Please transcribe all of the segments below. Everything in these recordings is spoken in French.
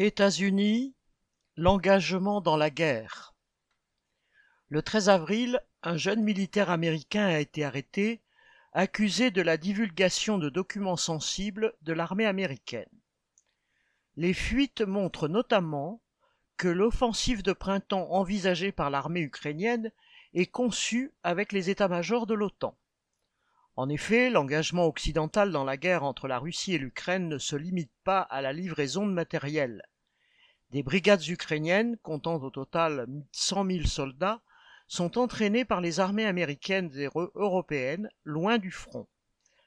États-Unis, l'engagement dans la guerre. Le 13 avril, un jeune militaire américain a été arrêté, accusé de la divulgation de documents sensibles de l'armée américaine. Les fuites montrent notamment que l'offensive de printemps envisagée par l'armée ukrainienne est conçue avec les états-majors de l'OTAN. En effet, l'engagement occidental dans la guerre entre la Russie et l'Ukraine ne se limite pas à la livraison de matériel. Des brigades ukrainiennes, comptant au total 100 000 soldats, sont entraînées par les armées américaines et européennes loin du front.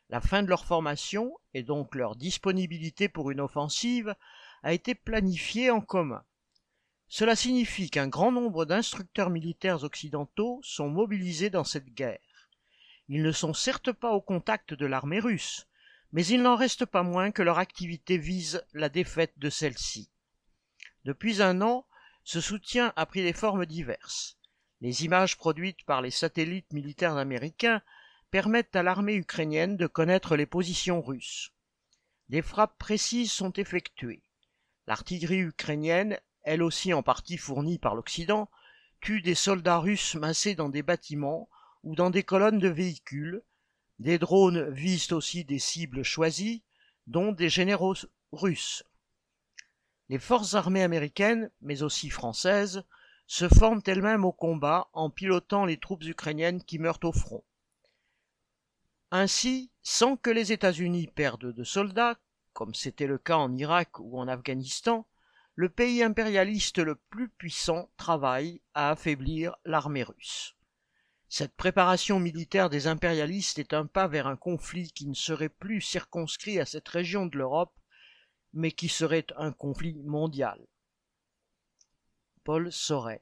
La fin de leur formation, et donc leur disponibilité pour une offensive, a été planifiée en commun. Cela signifie qu'un grand nombre d'instructeurs militaires occidentaux sont mobilisés dans cette guerre. Ils ne sont certes pas au contact de l'armée russe, mais il n'en reste pas moins que leur activité vise la défaite de celle-ci. Depuis un an, ce soutien a pris des formes diverses. Les images produites par les satellites militaires américains permettent à l'armée ukrainienne de connaître les positions russes. Des frappes précises sont effectuées. L'artillerie ukrainienne, elle aussi en partie fournie par l'Occident, tue des soldats russes massés dans des bâtiments ou dans des colonnes de véhicules. Des drones visent aussi des cibles choisies, dont des généraux russes. Les forces armées américaines, mais aussi françaises, se forment elles-mêmes au combat en pilotant les troupes ukrainiennes qui meurent au front. Ainsi, sans que les États-Unis perdent de soldats, comme c'était le cas en Irak ou en Afghanistan, le pays impérialiste le plus puissant travaille à affaiblir l'armée russe. Cette préparation militaire des impérialistes est un pas vers un conflit qui ne serait plus circonscrit à cette région de l'Europe, mais qui serait un conflit mondial. Paul Sorel